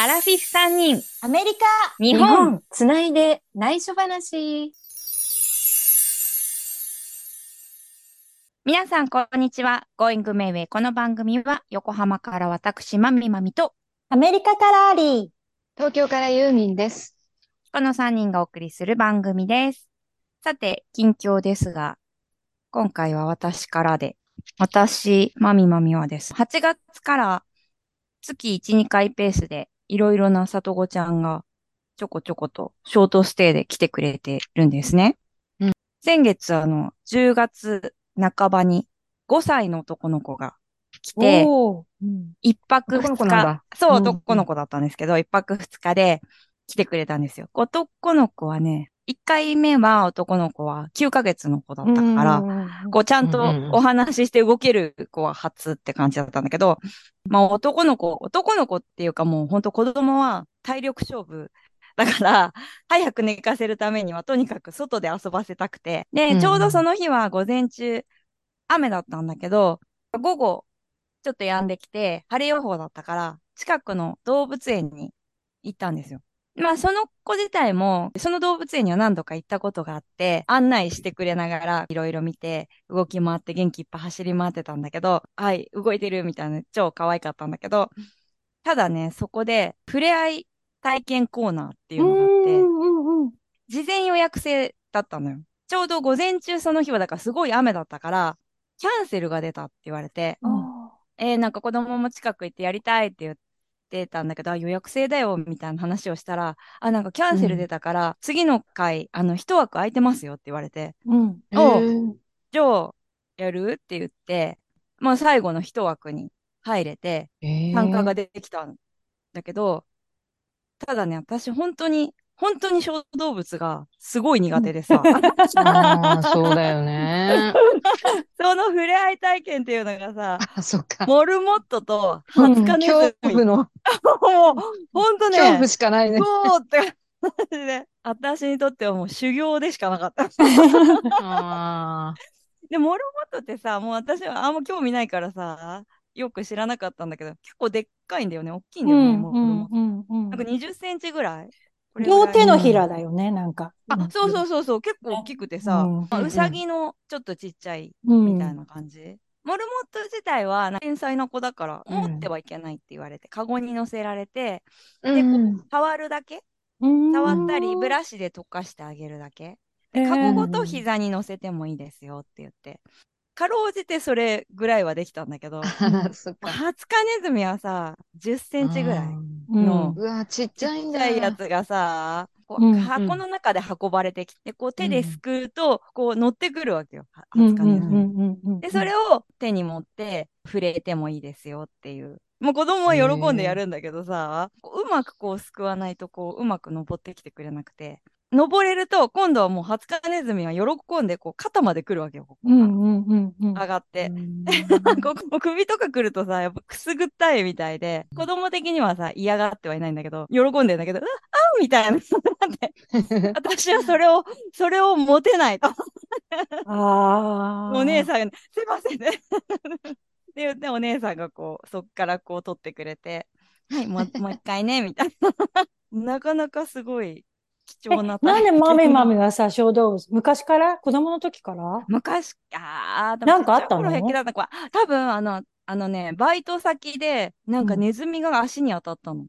アラフィフ3人、アメリカ日本。つないで内緒話。皆さん、こんにちは。Going Mayway。この番組は、横浜から私、まみまみと、アメリカからアリー。東京からユーミンです。この3人がお送りする番組です。さて、近況ですが、今回は私からで、私、まみまみはです。8月から月1、2回ペースで、いろいろな里子ちゃんがちょこちょことショートステイで来てくれてるんですね。うん先月、あの、10月半ばに5歳の男の子が来て、おーうん一泊二日。そう、うん男の子だったんですけど、一泊二日で来てくれたんですよ。男の子はね、一回目は男の子は9ヶ月の子だったから、こうちゃんとお話しして動ける子は初って感じだったんだけど、まあ男の子、男の子っていうかもう本当子供は体力勝負。だから、早く寝かせるためにはとにかく外で遊ばせたくて。で、ちょうどその日は午前中、雨だったんだけど、午後、ちょっと止んできて、晴れ予報だったから、近くの動物園に行ったんですよ。まあ、その子自体も、その動物園には何度か行ったことがあって、案内してくれながら、いろいろ見て、動き回って元気いっぱい走り回ってたんだけど、はい、動いてるみたいな、超可愛かったんだけど、ただね、そこで、触れ合い体験コーナーっていうのがあって、うんうんうん事前予約制だったのよ。ちょうど午前中その日はだからすごい雨だったから、キャンセルが出たって言われて、あえーなんか子供も近く行ってやりたいって言ってたんだけど、あ予約制だよみたいな話をしたら、あ、なんかキャンセル出たから、次の回、あの、一枠空いてますよって言われて、ーうん。おじゃあ、やる？って言って、まあ最後の一枠に入れて、参加が出てきたんだけど、ただね、私本当に、本当に小動物がすごい苦手でさ、ああ、そうだよね。その触れ合い体験っていうのがさ、あ、そっか。モルモットとハツカネ恐ズミ、怖の、もう、ほんとね、恐怖しかないね。そうって感じで、私にとってはもう修行でしかなかった。あで、モルモットってさ、もう私はあんま興味ないからさ、よく知らなかったんだけど、結構でっかいんだよね、大きいんだよね、うんモルモット。うんうんなんか20センチぐらい両手のひらだよね、なんか。あ、そうそうそうそう、結構大きくてさ、うさぎのちょっとちっちゃいうんみたいな感じ。モルモット自体はな天才な子だから、うん持ってはいけないって言われて、カゴに乗せられて、あ。で、触るだけ？うん触ったり、ブラシで溶かしてあげるだけ？カゴごと膝に乗せてもいいですよって言って。かろうじてそれぐらいはできたんだけど、そっか。ハツカネズミはさ、10センチぐらい。うんのうわ、ちっちゃいんだ。ちっちゃいやつがさ、こううん箱の中で運ばれてきて、こう手ですくうと、こう乗ってくるわけよ。ハうんツカネズミ。うんうんうんで、それを手に持って触れてもいいですよっていう。もう子供は喜んでやるんだけどさ、こううまくこうすくわないとこううまく登ってきてくれなくて。登れると今度はもうハツカネズミは喜んでこう肩まで来るわけよ。ここうんうんうんうん上がって。うん ここ首とか来るとさ、やっぱくすぐったいみたいで、子供的にはさ、嫌がってはいないんだけど、喜んでんだけど、うわあみたいな。私はそれを、それを持てないと。ああ。お姉さんが、すいませんね。って言って、お姉さんがこう、そっからこう取ってくれて、はい、もう、もう一回ね、みたいな。なかなかすごい貴重ななんでマミマミがはさ、小動物、昔から？子供の時から昔、ああ、でなんかあったの？多分、あの、あのね、バイト先で、なんかうんネズミが足に当たったの。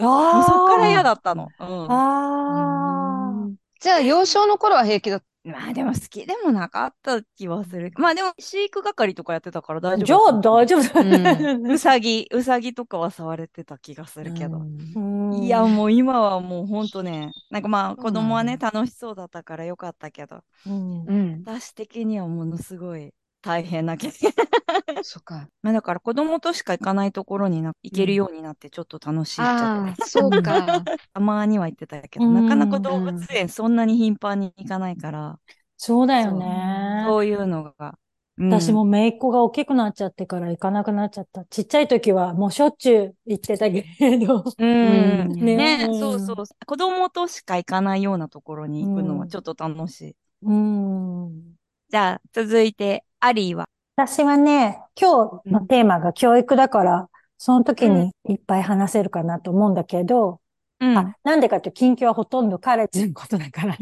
あもうそっから嫌だ。だったの。うん。ああ。じゃあ、幼少の頃は平気だっまあでも好きでもなかった気はする。まあでも飼育係とかやってたから大じ丈夫ゃあ大丈夫だ。うさぎ、うさぎとかは触れてた気がするけど。うんいや、もう今はもうほんとね、なんかまあ子供はね、楽しそうだったからよかったけど、うん。うん。私的にはものすごい大変な経験。そっか。まあだから子供としか行かないところにな行けるようになってちょっと楽しいっちゃあった。あ、そうか。たまには行ってたけど、うんなかなか動物園そんなに頻繁に行かないから、そうだよね。そういうのが。うん私も姪っ子が大きくなっちゃってから行かなくなっちゃった。ちっちゃい時はもうしょっちゅう行ってたけれど。うんうん ねねそうそう。子供としか行かないようなところに行くのはちょっと楽しい。うん。じゃあ、続いて、アリーは。私はね、今日のテーマが教育だから、その時にいっぱい話せるかなと思うんだけど、うん。あ、なんでかって近況はほとんど彼氏のことだからね。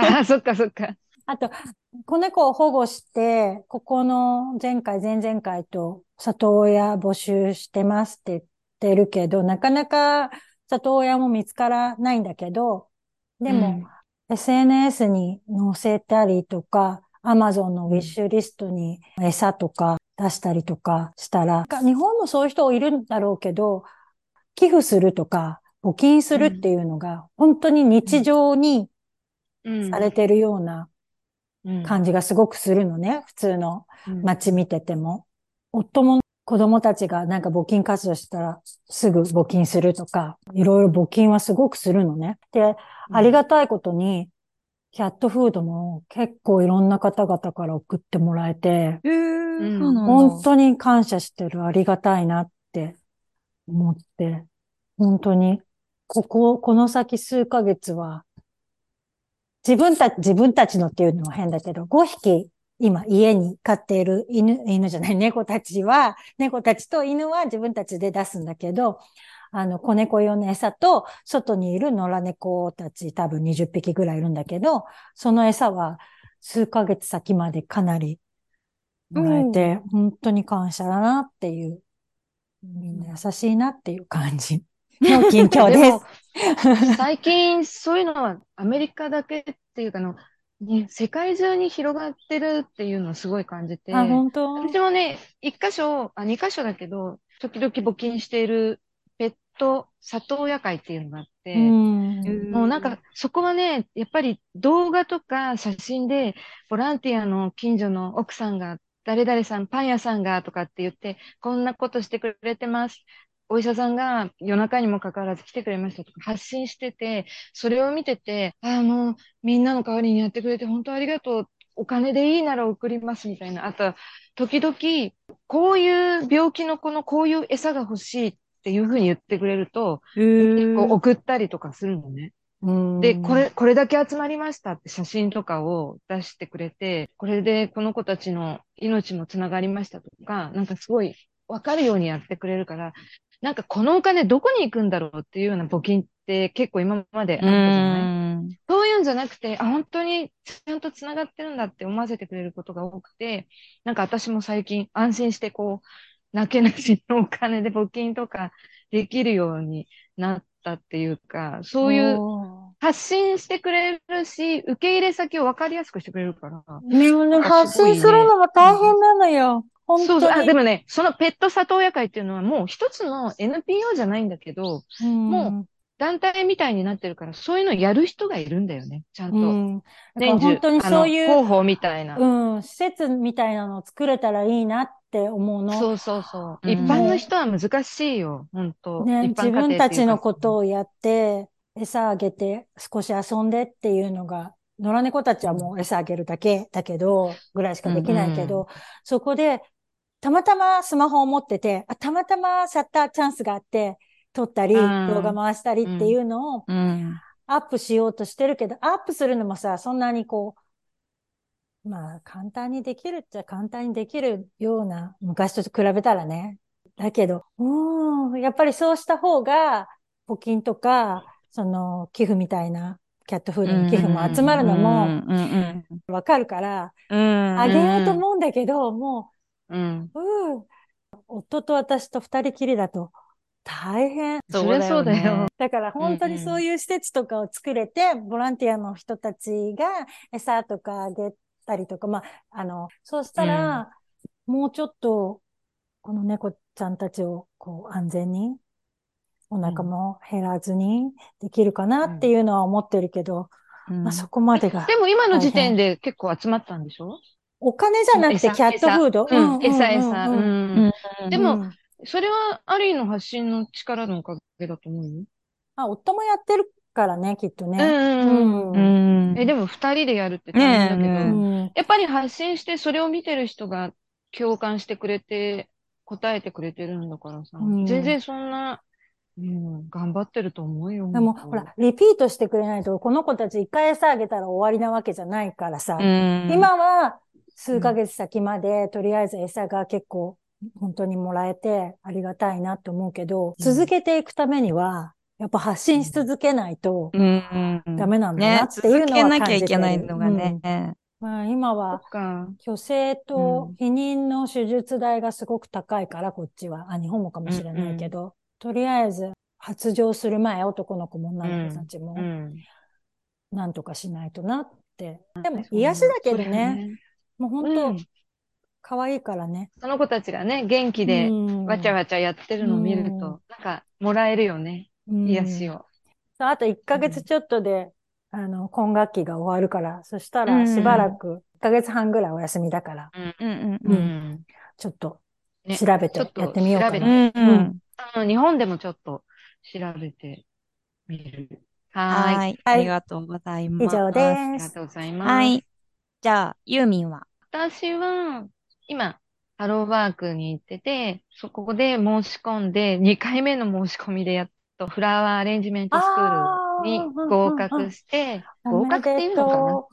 あ あ、そっかそっか。あと、子猫を保護して、ここの前回、前々回と里親募集してますって言ってるけど、なかなか里親も見つからないんだけど、でも、SNS に載せたりとか、Amazon のウィッシュリストに餌とか出したりとかしたら、日本もそういう人いるんだろうけど、寄付するとか、募金するっていうのが、本当に日常にうんされてるようなうん感じがすごくするのね。普通のうん街見てても。夫も子供たちがなんか募金活動したらすぐ募金するとか、いろいろ募金はすごくするのね。で、ありがたいことに、キャットフードも結構いろんな方々から送ってもらえて、えー。本当に感謝してる、ありがたいなって思って、本当に、ここ、この先数ヶ月は、自分たち、自分たちのっていうのは変だけど、5匹今家に飼っている犬、犬じゃない、猫たちは、猫たちと犬は自分たちで出すんだけど、あの、子猫用の餌と、外にいる野良猫たち多分20匹ぐらいいるんだけど、その餌は数ヶ月先までかなりもらえて、本当に感謝だなっていう、みんな優しいなっていう感じ。の近況です。最近そういうのはアメリカだけっていうかあの、ね、世界中に広がってるっていうのをすごい感じて、あ、本当？私もね、一箇所、あ、二箇所だけど、時々募金しているペット里親会っていうのがあって、うん。もうなんか、そこはね、やっぱり動画とか写真で、ボランティアの近所の奥さんが、誰々さん、パン屋さんが、とかって言って、こんなことしてくれてます。お医者さんが夜中にもかかわらず来てくれましたとか発信してて、それを見てて、ああ、もうみんなの代わりにやってくれて本当ありがとう。お金でいいなら送りますみたいな。あとは、時々、こういう病気の子のこういう餌が欲しいっていうふうに言ってくれると、えー。結構送ったりとかするのね。うん。で、これ、これだけ集まりましたって写真とかを出してくれて、これでこの子たちの命もつながりましたとか、なんかすごいわかるようにやってくれるから、なんかこのお金どこに行くんだろうっていうような募金って結構今まであったじゃない？そういうんじゃなくて、あ、本当にちゃんとつながってるんだって思わせてくれることが多くて、なんか私も最近安心してこう、なけなしのお金で募金とかできるようになったっていうか、そういうお発信してくれるし、受け入れ先を分かりやすくしてくれるから。ーね、でも発信するのも大変なのよ。本当に。そうそう。あ、でもね、そのペット里親会っていうのはもう一つの NPO じゃないんだけど、も団体みたいになってるから、そういうのやる人がいるんだよね、ちゃんと。うん。本当にそういう、広報みたいな。うん、施設みたいなのを作れたらいいなって思うの。そうそうそう。うん。一般の人は難しいよ、本当。ね、自分たちのこことをやって、餌あげて少し遊んでっていうのが、野良猫たちはもう餌あげるだけだけど、ぐらいしかできないけど、うんそこで、たまたまスマホを持ってて、あたまたまシャッターチャンスがあって、撮ったり、うん。動画回したりっていうのをうん。アップしようとしてるけど、アップするのもさ、そんなにこう、まあ、簡単にできるっちゃ簡単にできるような、昔と比べたらね。だけど、うーん、やっぱりそうした方が、募金とか、その、寄付みたいな、キャットフードの寄付も集まるのもうんうんわかるから、うん。あげようと思うんだけど、もうん。う、うー夫と私と二人きりだと大変。そりゃそうだよ。だから本当にそういう施設とかを作れて、ボランティアの人たちが餌とかあげたりとか、まあ、あの、そうしたら、もうちょっと、この猫ちゃんたちをこう安全に、お腹も減らずにできるかなっていうのは思ってるけど、うんまあそこまでが。でも今の時点で結構集まったんでしょ？お金じゃなくて餌キャットフード？うん、餌、餌。ううん。でもうんそれは、アリーの発信の力のおかげだと思うよ。あ、夫もやってるからね、きっとね。うんうんううん。ん。え、でも二人でやるって大変だけど、ねやっぱり発信してそれを見てる人が共感してくれて、答えてくれてるんだからさ、うん。全然そんな、うん、頑張ってると思うよ。でも、ほら、リピートしてくれないと、この子たち一回餌あげたら終わりなわけじゃないからさ、うん、今は数ヶ月先まで、とりあえず餌が結構本当にもらえてありがたいなって思うけど、うん。続けていくためには、やっぱ発信し続けないとうんうん。ダメなんだなね、っていうのは続けなきゃいけないのがね。まあ今そは。虚勢とうん避妊の手術代がすごく高いから、こっちは。あ、日本もかもしれないけど、とりあえず発情する前、男の子も女の子たちもう、ん。なんとかしないとなって。でもそう癒しだけどね、もう本う当ん、可愛いからね。その子たちがね、元気で、わちゃわわちゃやってるのを見ると、うんなんか、もらえるよね。癒しを。あと1ヶ月ちょっとで、あの、今学期が終わるから、そしたうんらしばらく、1ヶ月半ぐらいお休みだから、うんうんううん。ん。ちょっとね調べてちょっとやってみようかな。てうんうん。あの、日本でもちょっと調べてみる。はーい。はい。ありがとうございます。以上あです。りがとうございます。はい。じゃあ、ユーミンは？私は、今、ハローワークに行ってて、そこで申し込んで、2回目の申し込みでやっとフラワーアレンジメントスクールに合格して、合格っていうのかな？お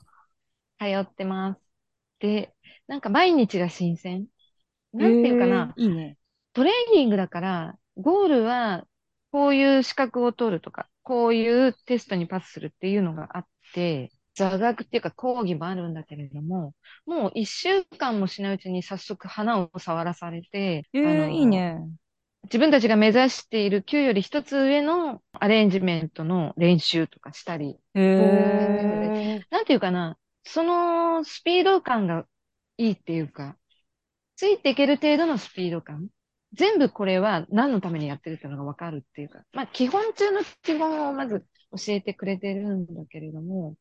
通ってます。で、なんか毎日が新鮮。なんていうかな、いいね。トレーニングだから、ゴールは、こういう資格を取るとか、こういうテストにパスするっていうのがあって、座学っていうか講義もあるんだけれども、もう一週間もしないうちに早速花を触らされて、えー、あのいいね。自分たちが目指している級より一つ上のアレンジメントの練習とかしたり、なんていうかな、そのスピード感がいいっていうか、ついていける程度のスピード感。全部これは何のためにやってるっていうのがわかるっていうか、まあ基本中の基本をまず教えてくれてるんだけれども、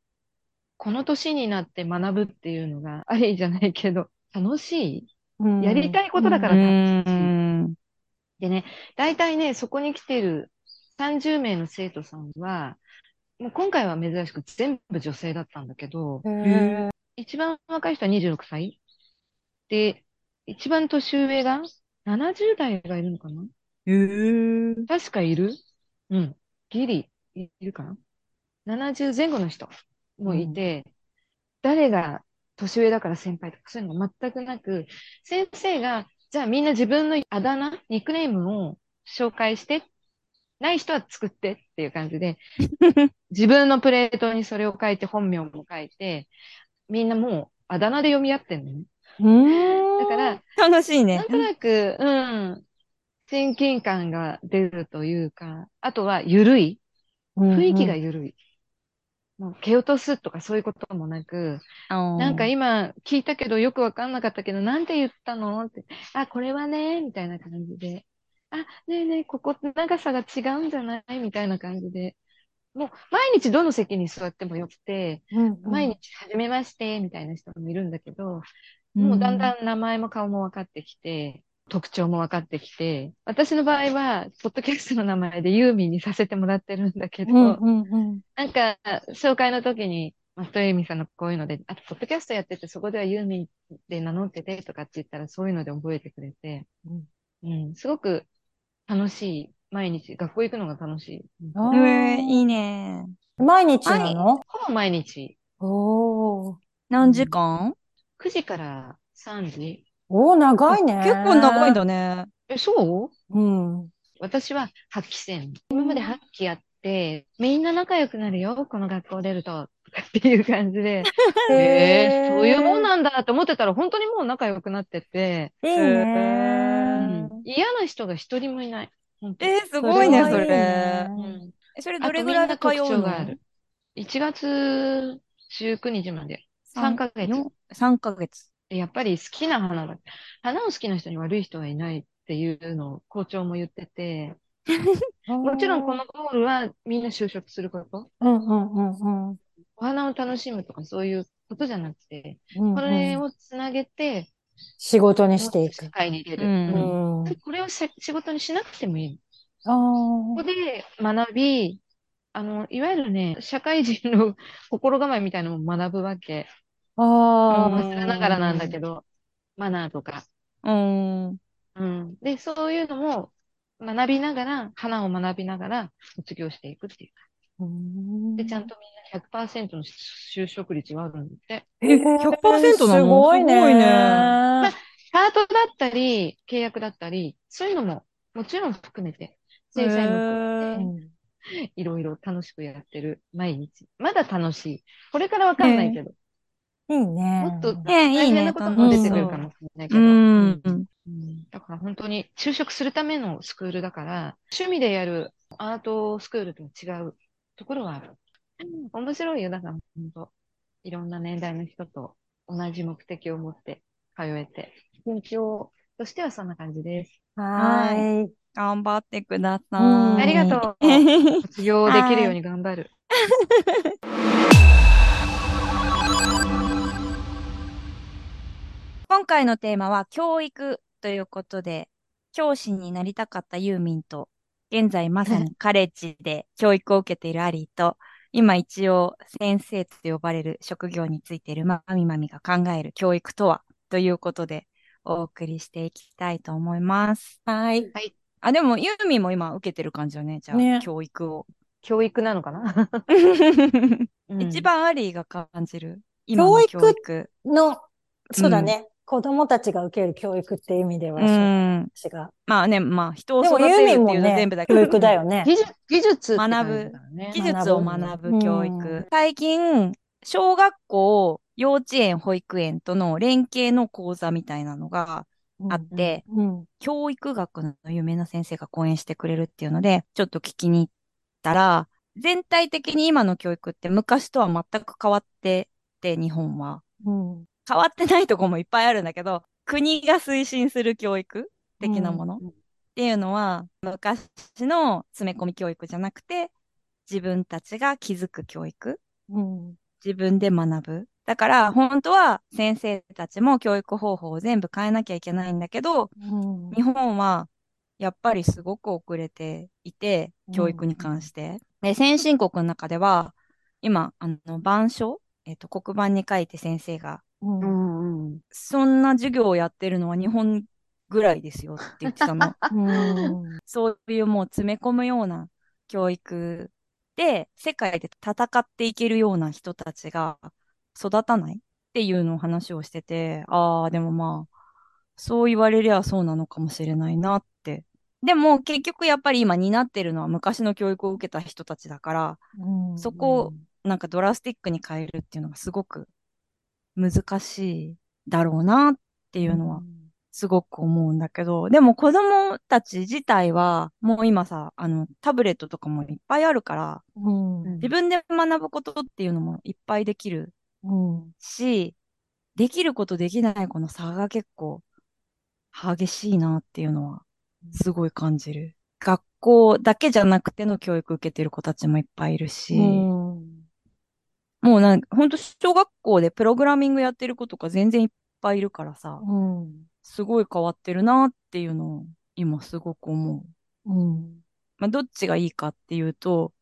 この年になって学ぶっていうのがありじゃないけど、楽しい。ーやりたいことだかうら楽しい。ん。でね、大体ね、そこに来てる30名の生徒さんは、もう今回は珍しく全部女性だったんだけど、一番若い人は26歳。で、一番年上が70代がいるのかな？確かいる？うん。ギリいるかな ?70 前後の人もいて、誰が年上だから先輩とかそういうのが全くなく、先生が、じゃあみんな自分のあだ名、ニックネームを紹介して、ない人は作ってっていう感じで、自分のプレートにそれを書いて、本名も書いて、みんなもうあだ名で読み合ってんのね。だから、楽しいねなん。となく、うん、親近感が出るというか、あとは緩い。雰囲気が緩い。もう蹴落とすとかそういうこともなく、ななんか今聞いたけどよくわかんなかったけど、なんて言ったのって、あ、これはね、みたいな感じで、あ、ねえねえ、ここ長さが違うんじゃないみたいな感じで、もう毎日どの席に座ってもよくて、毎日はじめまして、みたいな人もいるんだけど、もうだんだん名前も顔も分かってきて、特徴も分かってきて、私の場合は、ポッドキャストの名前でユーミンにさせてもらってるんだけど、うんうんうんなんか、紹介の時に、松戸由美さんのこういうので、あと、ポッドキャストやってて、そこではユーミンで名乗っててとかって言ったら、そういうので覚えてくれて、うん、すごく楽しい。毎日、学校行くのが楽しい。あえー、ーいいね。毎日なの？ほぼ毎日、おー。何時間？9時から3時。おー、長いね。結構長いんだね。え、そう？うん。私は発揮せん。今まで発揮やって、みんな仲良くなるよ、この学校出ると。っていう感じで、ええそういうもんなんだと思ってたら、本当にもう仲良くなってて、いいねうー。ん嫌な人が一人もいない。えー、すごいね、そそれれは。いいねうんえそれどれぐらいで通うあとみんな特徴のがある。1月19日まで。3ヶ月。3ヶ月。でやっぱり好きな花だ。花を好きな人に悪い人はいないっていうのを校長も言ってて、もちろんこのゴールはみんな就職すること。うんうんうんうんお花を楽しむとかそういうことじゃなくて、うんうん。これをつなげて、仕事にしてい社く。会に出る。うんうんうん。これをし仕事にしなくてもいい。あここで学び、あの、いわゆるね、社会人の心構えみたいなのも学ぶわけ。あ。ああ。忘れながらなんだけど、マナーとか。うん。うん。で、そういうのも学びながら、花を学びながら卒業していくっていうか。うんで、ちゃんとみんな100%の就職率があるんで。え、100%なの？すごいね。すごいね。パートだったり、契約だったり、そういうのももちろん含めて、正社員も含めて、いろいろ楽しくやってる毎日。まだ楽しい。これからわかんないけど。いいね。もっとね大いいね変なことも出てくるかもしれないけど。うん。うんだから本当に就職するためのスクールだから、趣味でやるアートスクールとは違うところはある。面白いよ。だから本当、いろんな年代の人と同じ目的を持って通えて、緊張としてはそんな感じです。はーい。頑張ってくださうんい。ありがとう。う。卒業できるように頑張る。今回のテーマは教育ということで、教師になりたかったユーミンと、現在まさにカレッジで 教育を受けているアリーと、今一応先生と呼ばれる職業についているマミマミが考える教育とはということでお送りしていきたいと思います。はい。あ、でもユーミンも今受けてる感じよね、じゃあ、ね教育を。教育なのかな、うん一番アリーが感じる今の教教育。の、そうだね。子供たちが受ける教育っていう意味では。私が。まあね、まあ人を育てるっていうの全部だけど。教育だよね。技術、技術って学ぶ技術を学ぶ教育。うん最近、小学校、幼稚園、保育園との連携の講座みたいなのがあって、うん。教育学の有名な先生が講演してくれるっていうので、ちょっと聞きに行ったら、全体的に今の教育って昔とは全く変わってて、日本は。うん。変わってないとこもいっぱいあるんだけど、国が推進する教育的なもの、うんっていうのは、昔の詰め込み教育じゃなくて、自分たちが気づく教育うん。自分で学ぶ。だから、本当は先生たちも教育方法を全部変えなきゃいけないんだけど、うん日本はやっぱりすごく遅れていて、教育に関して。で、先進国の中では、今、あの、板書えっと、黒板に書いて先生が、うんうんうんそんな授業をやってるのは日本ぐらいですよって言ってたの。うん。そういうもう詰め込むような教育で、世界で戦っていけるような人たちが育たないっていうのを話をしてて、ああ、でもまあ、そう言われりゃそうなのかもしれないなって。でも結局やっぱり今担ってるのは昔の教育を受けた人たちだから、うんそこをなんかドラスティックに変えるっていうのがすごく難しいだろうなっていうのはすごく思うんだけど、でも子供たち自体は、もう今さ、あの、タブレットとかもいっぱいあるから、うん。自分で学ぶことっていうのもいっぱいできるうん。し、できることできないこの差が結構激しいなっていうのは、すごい感じる。学校だけじゃなくての教育受けてる子たちもいっぱいいるし、うん。もうなんか、ほんと小学校でプログラミングやってる子とか全然いっぱいいるからさ、うん。すごい変わってるなっていうのを今すごく思う。うん。まあ、どっちがいいかっていうと、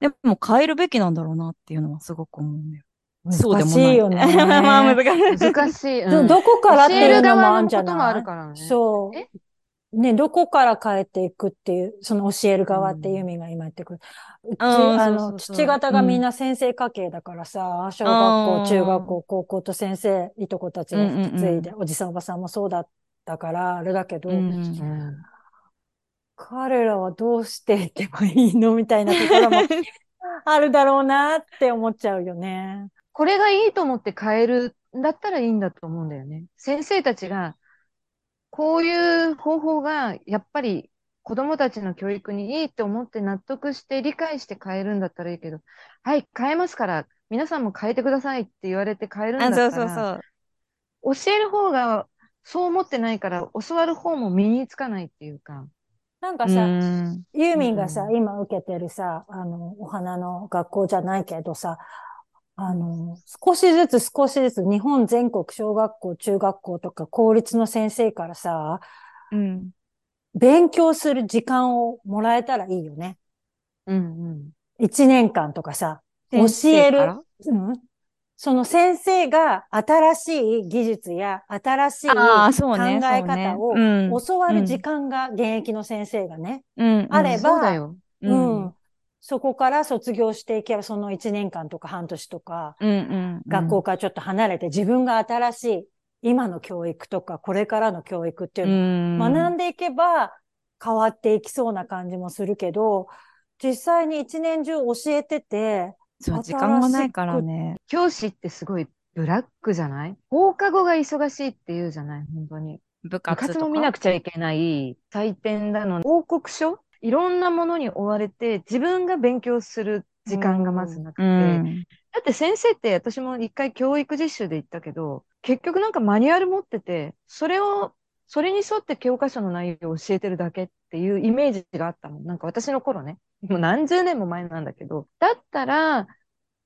でも変えるべきなんだろうなっていうのはすごく思うんだよ。そうで難もない。しいよね。まあ難しい。難しい。ど、うんどこからっていうのもあるんじゃこともあないるからね。そうえ？ね、どこから変えていくっていう、その教える側っていう意味が今言ってくる。うち、うんあそうそう。の、そう父方がみんな先生家系だからさ、小学校、うん中学校、高校と先生、いとこたちが引き継いで、うおじさんおばさんもそうだったから、あれだけど、うんうん彼らはどうしていけばいいのみたいなところも あるだろうなって思っちゃうよね。これがいいと思って変えるんだったらいいんだと思うんだよね。先生たちが、こういう方法がやっぱり子供たちの教育にいいって思って納得して理解して変えるんだったらいいけど、はい、変えますから、皆さんも変えてくださいって言われて変えるんだあ、ったそうそうら、そう。教える方がそう思ってないから教わる方も身につかないっていうか。うなんかさ、ん。ユーミンがさ、うん今受けてるさ、あの、お花の学校じゃないけどさ、あの、少しずつ少しずつ日本全国小学校、中学校とか公立の先生からさ、うん。勉強する時間をもらえたらいいよね。うんうん。一年間とかさ、教先える。うん？その先生が新しい技術や新しい考。え方をうん教わる時間が現役の先生がね、うん。あればそうだよ。ううん。ん。そこから卒業していけば、その1年間とか半年とか、うん。うん。学校からちょっと離れて自分が新しい今の教育とか、これからの教育っていううのをん。学んでいけば変わっていきそうな感じもするけど、実際に一年中教えてて、そう、時間がないからね。教師ってすごいブラックじゃない？放課後が忙しいって言うじゃない？本当に。部部活とか？活も見なくちゃいけない、採点だの、報告書？いろんなものに追われて、自分が勉強する時間がまずなくて、うん。だって先生って私も一回教育実習で行ったけど、結局なんかマニュアル持ってて、それを、それに沿って教科書の内容を教えてるだけっていうイメージがあったの。なんか私の頃ね。もう何十年も前なんだけど。だったら、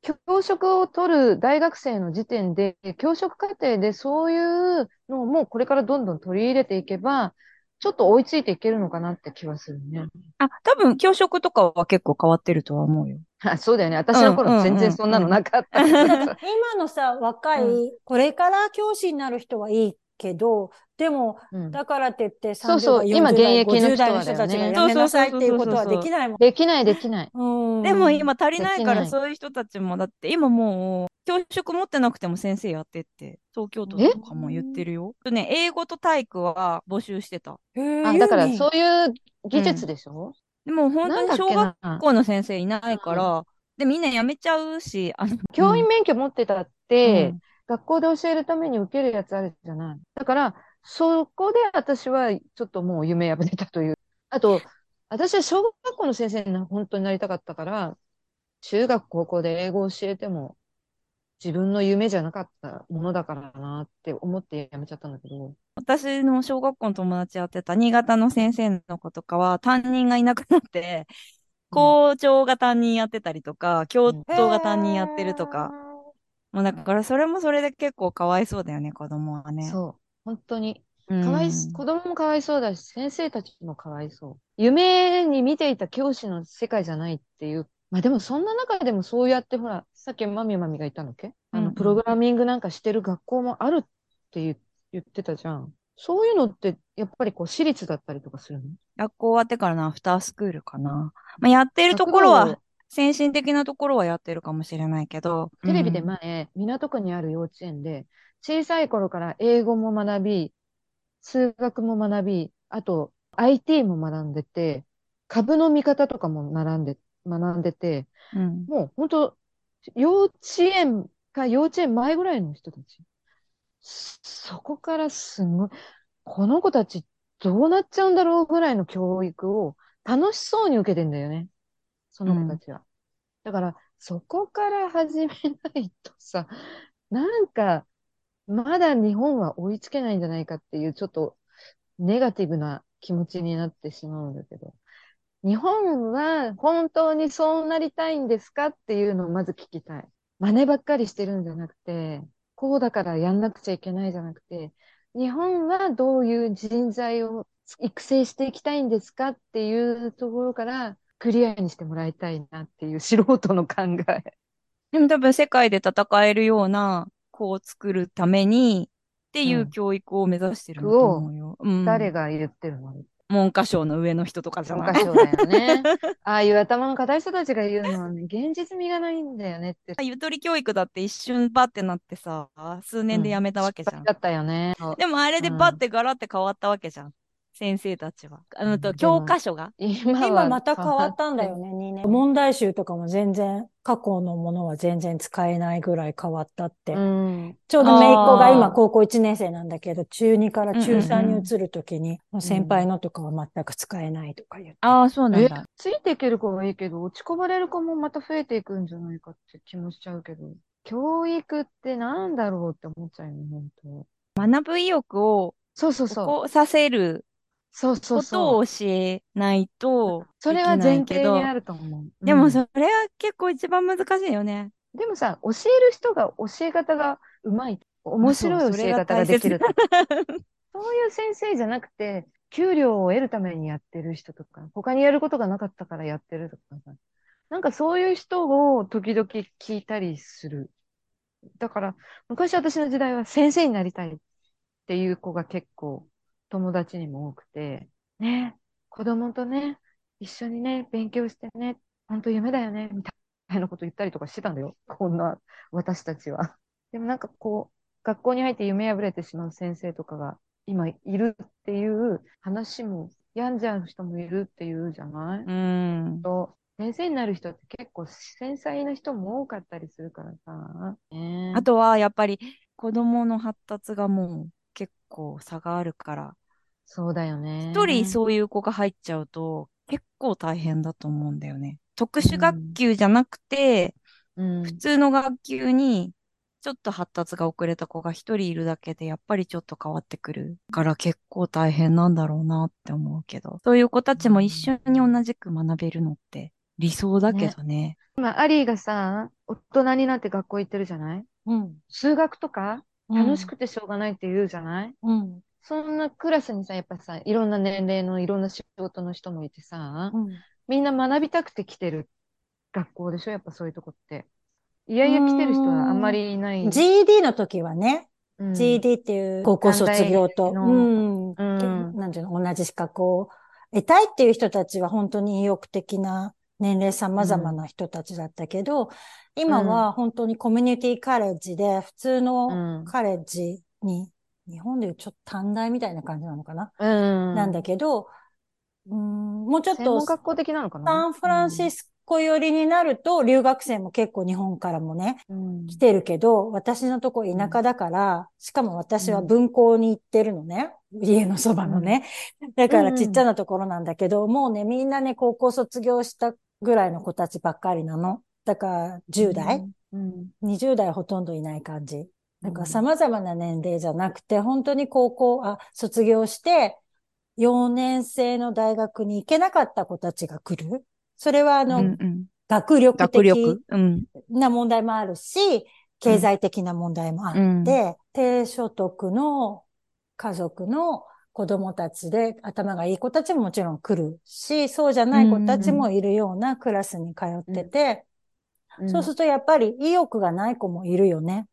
教職を取る大学生の時点で、教職課程でそういうのをもうこれからどんどん取り入れていけば、ちょっと追いついていけるのかなって気はするね。あ、多分、教職とかは結構変わってるとは思うよ。あ、そうだよね。私の頃全然そんなのなかった。今のさ、若い、うこれから教師になる人はいいけど、でも、うん。だからって言ってそうそう30代、今40代、現役の50人は代の人たちがだよねやめなさいっていうことはできないもん。できない、できない。うんでも今足りないから、そういう人たちも、だって今もう、教職持ってなくても先生やってって、東京都とかも言ってるよ。ね、英語と体育は募集してた。あ、だからそういう技術でしょ？でも本当に小学学校の先生いないから、で、みんな辞めちゃうし、あの、教員免許持ってたって、うん学校で教えるために受けるやつあるじゃない。だから、そこで私はちょっともう夢破れたという。あと、私は小学校の先生に本当になりたかったから、中学高校で英語を教えても自分の夢じゃなかったものだからなって思ってやめちゃったんだけど。私の小学校の友達やってた新潟の先生の子とかは担任がいなくなって、校長が担任やってたりとか、教頭が担任やってるとか。もうだからそれもそれで結構かわいそうだよね、子供はね。そう。本当に。うん。かわいす、子供もかわいそうだし、先生たちもかわいそう。夢に見ていた教師の世界じゃないっていう。まあでもそんな中でもそうやってほら、さっきマミマミが言ったのっけ？あの、うんうんプログラミングなんかしてる学校もあるって言言ってたじゃん。そういうのって、やっぱりこう、私立だったりとかするの？学校終わってからのアフタースクールかな。まあ、やってるところは、先進的なところはやってるかもしれないけど。テレビでうん前、港区にある幼稚園で、小さい頃から英語も学び、数学も学び、あと IT も学んでて、株の見方とかも学んで、学んでて、うん。もう本当、幼稚園か幼稚園前ぐらいの人たち。そそこからすごい、この子たちどうなっちゃうんだろうぐらいの教育を楽しそうに受けてんだよね。その子たちは。だから、そこから始めないとさ、なんか、まだ日本は追いつけないんじゃないかっていう、ちょっとネガティブな気持ちになってしまうんだけど。日本は本当にそうなりたいんですかっていうのをまず聞きたい。真似ばっかりしてるんじゃなくて、こうだからやんなくちゃいけないじゃなくて、日本はどういう人材を育成していきたいんですかっていうところからクリアにしてもらいたいなっていう素人の考え。でも多分世界で戦えるような子を作るためにっていううん教育を目指してるんだと思うよ。うん。誰が言ってるの？文科省の上の人とかじゃ教ない科書だよね。ああいう頭の硬い人たちが言うのはね、現実味がないんだよねって。ゆとり教育だって一瞬バッてなってさ、数年でやめたわけじゃん。失敗だったよね。でもあれでバッてガラって変わったわけじゃん。先生たちは。あのと、うん教科書が？今は今また変わったんだよね、2年。問題集とかも全然、過去のものは全然使えないぐらい変わったって。うん。ちょうど姪っ子が今高校1年生なんだけど、中2から中うんうん3うんに移るときに、先輩のとかは全く使えないとか言って。ああ、そうなんえだ。、ついていける子はいいけど、落ちこぼれる子もまた増えていくんじゃないかって気もしちゃうけど、教育ってなんだろうって思っちゃうよね、本当。学ぶ意欲をそうそうそう。起こさせるそうそうこと。を教えないとそれは前提にあると思う。でもうんそれは結構一番難しいよね。でもさ、教える人が教え方がうまい、面白い教え方ができる。そういう先生じゃなくて、給料を得るためにやってる人とか、他にやることがなかったからやってるとかさ。なんかそういう人を時々聞いたりする。だから、昔私の時代は先生になりたいっていう子が結構友達にも多くて、ね、子供とね、一緒にね、勉強してね、本当夢だよね、みたいなこと言ったりとかしてたんだよ。こんな私たちは。でもなんかこう、学校に入って夢破れてしまう先生とかが今いるっていう話も、病んじゃう人もいるっていうじゃない、うん。と先生になる人って結構繊細な人も多かったりするからさ。ねあとは、やっぱり子供の発達がもう結構差があるから、そうだよね。一人そういう子が入っちゃうと結構大変だと思うんだよね。特殊学級じゃなくて、うん、普通の学級にちょっと発達が遅れた子が一人いるだけでやっぱりちょっと変わってくるから結構大変なんだろうなって思うけど、そういう子たちも一緒に同じく学べるのって理想だけどね。今、アリーがさ、大人になって学校行ってるじゃない？うん。数学とか？楽しくてしょうがないって言うじゃない、うん。そんなクラスにさ、やっぱさ、いろんな年齢のいろんな仕事の人もいてさ、うん。みんな学びたくて来てる学校でしょ？やっぱそういうとこって。いやいや来てる人はあんまりいない。GED の時はね、うん GED っていう高校卒業と、うん、うんなんていうの、同じ資格を得たいっていう人たちは本当に意欲的な年齢様々な人たちだったけど、今は本当にコミュニティカレッジで普通のうん。カレッジに、日本でいうちょっと短大みたいな感じなのかな、うん。なんだけど、うん、もうちょっと専門学校的なのかな？サンフランシスコ寄りになると留学生も結構日本からもね、うん。来てるけど、私のとこ田舎だから、しかも私は分校に行ってるのね。家のそばのね。だからちっちゃなところなんだけど、もうね、みんなね、高校卒業したぐらいの子たちばっかりなの。だから10代、うん。20代ほとんどいない感じ。だからうん様々な年齢じゃなくて、本当に高校、あ、卒業して、4年生の大学に行けなかった子たちが来る。それはあの、うんうん学力的。な問題もあるし、経済的な問題もあって、うん低所得の家族の子供たちで頭がいい子たちももちろん来るし、そうじゃない子たちもいるようなクラスに通ってて、そうするとやっぱり意欲がない子もいるよね。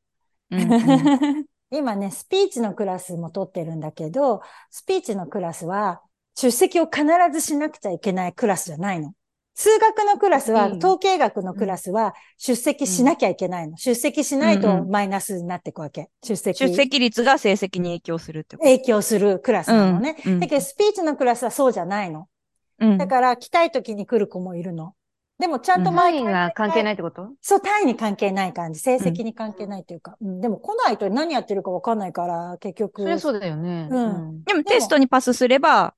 うんうん。今ね、スピーチのクラスも取ってるんだけど、スピーチのクラスは出席を必ずしなくちゃいけないクラスじゃないの。数学のクラスは、うん統計学のクラスは出席しなきゃいけないの。出席しないうんうんとマイナスになっていくわけ。出席。出席率が成績に影響するってこと。影響するクラスなのね。うんうんだけどスピーチのクラスはそうじゃないの。うんだから来たい時に来る子もいるの。でもちゃんとうん単位が関係ないってこと？そう、単位に関係ない感じ。成績に関係ないというか。うん、でも来ないと何やってるかわかんないから、結局。そりゃそうだよね。うんでもテストにパスすれば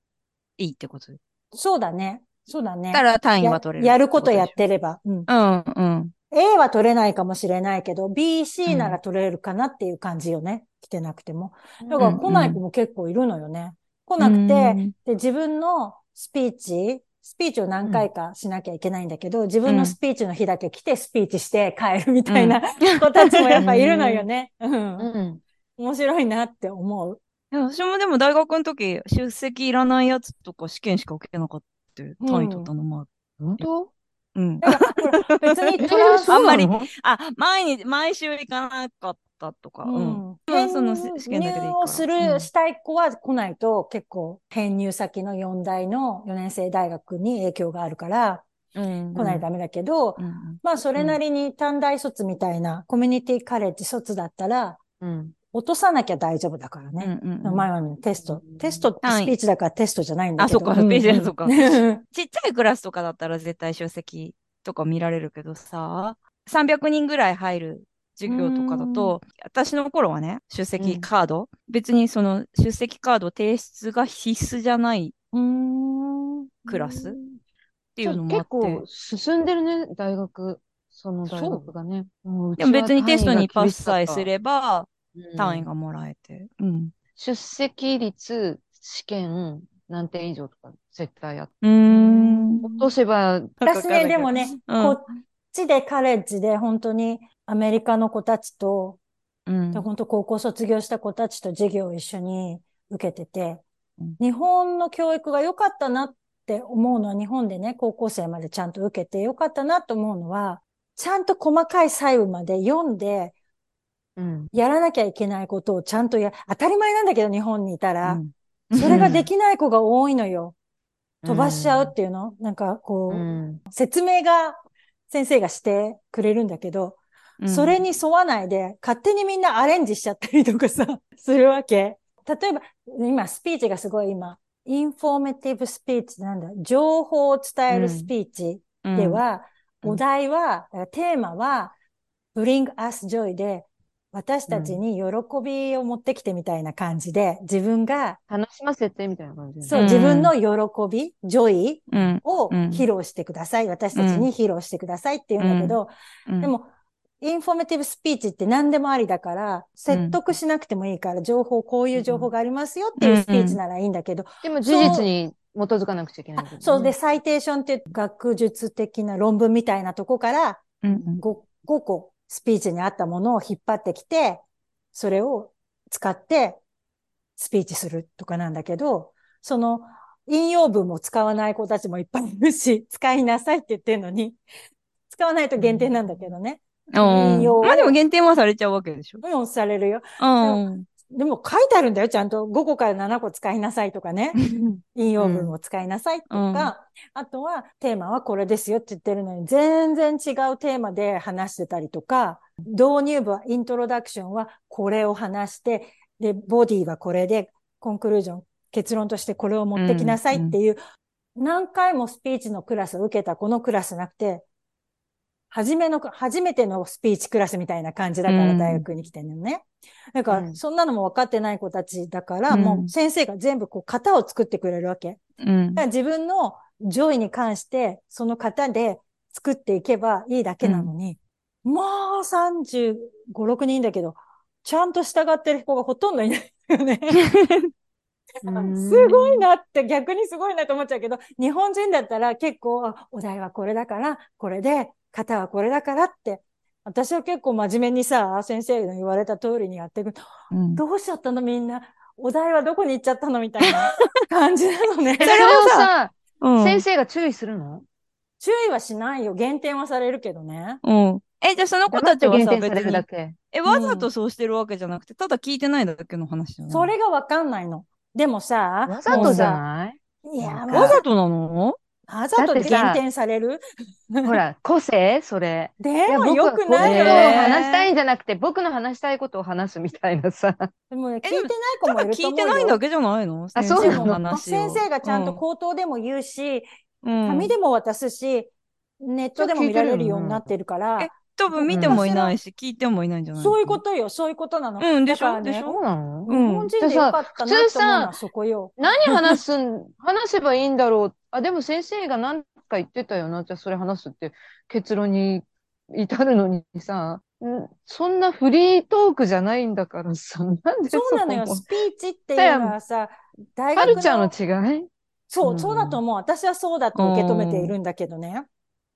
いいってこと？そうだね。そうだね。だから単位は取れるややることやってれば。うん。うんうん。A は取れないかもしれないけど、B、C なら取れるかなっていう感じよね。来てなくても。だから来ない子も結構いるのよね。来なくて、で、自分のスピーチ、スピーチを何回かしなきゃいけないんだけど、自分のスピーチの日だけ来てスピーチして帰るみたいな 子たちもやっぱいるのよね。うん。うん。面白いなって思う。私もでも大学の時、出席いらないやつとか試験しか受けなかった。単位取ったのもある。本当うん。だから 別に トランスあんまりあ、毎日、毎週行かなかったとか。ううん。ん。まあ編その試験だけでいいする、うんしたい子は来ないと結構編入先の4大の4年生大学に影響があるからうん。来ないとダメだけど、うんうん。まあそれなりに短大卒みたいなコミュニティカレッジ卒だったらうん。落とさなきゃ大丈夫だからね。うんうんうん前はね、テストう。んテストってスピーチだからテストじゃないんだけど。あそっかスピーチだそっかうん ちっちゃいクラスとかだったら絶対出席とか見られるけどさ、300人ぐらい入る授業とかだと、私の頃はね、出席カード、別にその出席カード提出が必須じゃない。クラスていうのもあって。結構進んでるね、大学。その大学がね。うんでも別にテストにパスさえすばれば単位がもらえて。うん。出席率、試験、何点以上とか絶対あって。うーん。落とせば、私ね、でもね、うんこっちでカレッジで本当にアメリカの子たちと、うんで本当高校卒業した子たちと授業を一緒に受けててうん、日本の教育が良かったなって思うのは、日本でね、高校生までちゃんと受けて良かったなと思うのは、ちゃんと細かい細部まで読んで、うん。やらなきゃいけないことをちゃんとや、当たり前なんだけど、日本にいたら、うんそれができない子が多いのよ。飛ばしちゃうっていうの？なんかこう、うん。説明が先生がしてくれるんだけど、うんそれに沿わないで、勝手にみんなアレンジしちゃったりとかさ、するわけ。例えば、今、スピーチがすごい今、 informative speech なんだ、情報を伝えるスピーチでは、うんお題は、テーマは、bring us joy で、私たちに喜びを持ってきてみたいな感じで、自分が、楽しませてみたいな感じ。そう、うん。自分の喜び、 joyうん。をうん。披露してください。私たちに披露してくださいって言うんだけど、うん。で、も、 informative speech って何でもありだから、説得しなくてもいいから、情報、こういう情報がありますよっていうスピーチならいいんだけど、でも事実に基づかなくちゃいけないね、そうで、 citation っていう学術的な論文みたいなとこからうん。5, 5個スピーチにあったものを引っ張ってきて、それを使ってスピーチするとかなんだけど、その引用文も使わない子たちもいっぱいいるし、使いなさいって言ってるのに、使わないと限定なんだけどね。うん引用あでも減点はされちゃうわけでしょ？もうされるよ。うん。でも書いてあるんだよ、ちゃんと。5個から7個使いなさいとかね。引用文を使いなさいとか、うん。あとはテーマはこれですよって言ってるのに、全然違うテーマで話してたりとか、導入部は、イントロダクションはこれを話して、で、ボディはこれで、コンクルージョン、結論としてこれを持ってきなさいっていう、何回もスピーチのクラスを受けたこのクラスなくて、初めの、初めてのスピーチクラスみたいな感じだからうん大学に来てるのね。だから、うんそんなのも分かってない子たちだから、うんもう先生が全部こう型を作ってくれるわけ。うんだから自分の上位に関して、その型で作っていけばいいだけなのに、まあ、35、6人だけど、ちゃんと従ってる子がほとんどいないよね。うんすごいなって、逆にすごいなと思っちゃうけど、日本人だったら結構、あお題はこれだから、これで、型はこれだからって、私は結構真面目にさ、先生の言われた通りにやっていく。うんどうしちゃったのみんな？お題はどこに行っちゃったのみたいな 感じなのねえ。それをさ、うん先生が注意するの？注意はしないよ。減点はされるけどね。うん。え、じゃあその子たちはさ、別黙って減点されるだに、け。え、わざとそうしてるわけじゃなくて、ただ聞いてないだけの話じゃないそれがわかんないの。でもさ、わざとじゃもない？いや、わざとなの？わざと減点される？ほら、個性？それ。でもよくないよ話したいんじゃなくて、僕の話したいことを話すみたいなさ。でもね、聞いえてない子もいると思うよ。聞いてないだけじゃないの？あ先生のそうなの？先生がちゃんと口頭でも言うし、うん、紙でも渡すし、ネットでも見られるようになってるからえ、多分見てもいないし、聞いてもいないんじゃないそういうことよ、そういうことなの。うん、でしだからねょでしょ？日本人でよかったなと思うの普通さはそこよ。何話すん、話せばいいんだろう。あ、でも先生が何か言ってたよな。じゃあそれ話すって結論に至るのにさ、ん。そんなフリートークじゃないんだからさ、なんでそうなのよ、こスピーチっていうのはさ、大学カルチャーの違い？そうう、ん。そうだと思う。私はそうだと受け止めているんだけどね。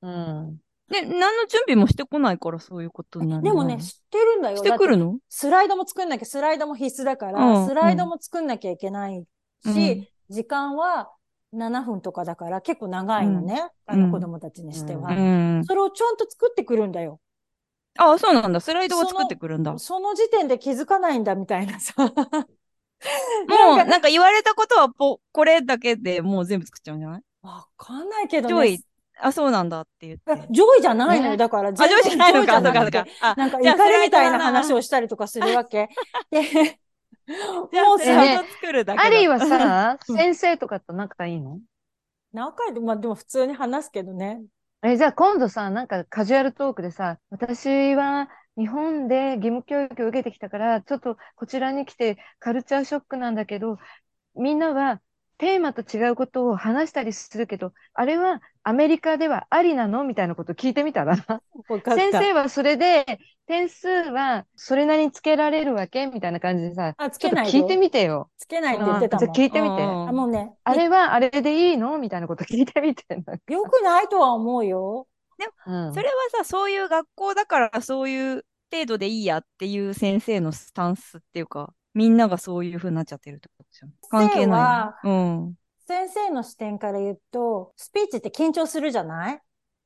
うん。で、何の準備もしてこないからそういうことになるでもね、知ってるんだよ。してくるの？スライドも作んなきゃ、スライドも必須だから、うん。スライドも作んなきゃいけないし、うん。時間は7分とかだから結構長いのね。あうんの子供たちにしては、ううん。それをちゃんと作ってくるんだよ。あ、そうなんだ。スライドを作ってくるんだ。もその時点で気づかないんだみたいなさ。う、なんか言われたことはぽ、これだけでもう全部作っちゃうんじゃない？わかんないけどねジョイ。、あ、そうなんだって言って。あジョイじゃないのよ。ねだから、あ、ジョイじゃないのか、そうか、そうか。あ、なんか怒りみたいな話をしたりとかするわけ。もあうさ、スライド作るだけだ。あるいはさ、うん先生とかと仲いいの？何回で、まあでも普通に話すけどね。え、じゃあ今度さ、なんかカジュアルトークでさ、私は日本で義務教育を受けてきたから、ちょっとこちらに来てカルチャーショックなんだけど、みんなはテーマと違うことを話したりするけど、あれはアメリカではありなの？みたいなこと聞いてみたら？先生はそれで点数はそれなりにつけられるわけ？みたいな感じでさ、あ、つけない聞いてみてよ。つけないって言ってたもん。あ聞いてみて。うんあ、もうね、あれはあれでいいの？みたいなこと聞いてみて。よくないとは思うよ。うんそれはさ、そういう学校だからそういう程度でいいやっていう先生のスタンスっていうか、みんながそういう風になっちゃってるってことじゃん。関係ない。うん。先生の視点から言うと、スピーチって緊張するじゃない？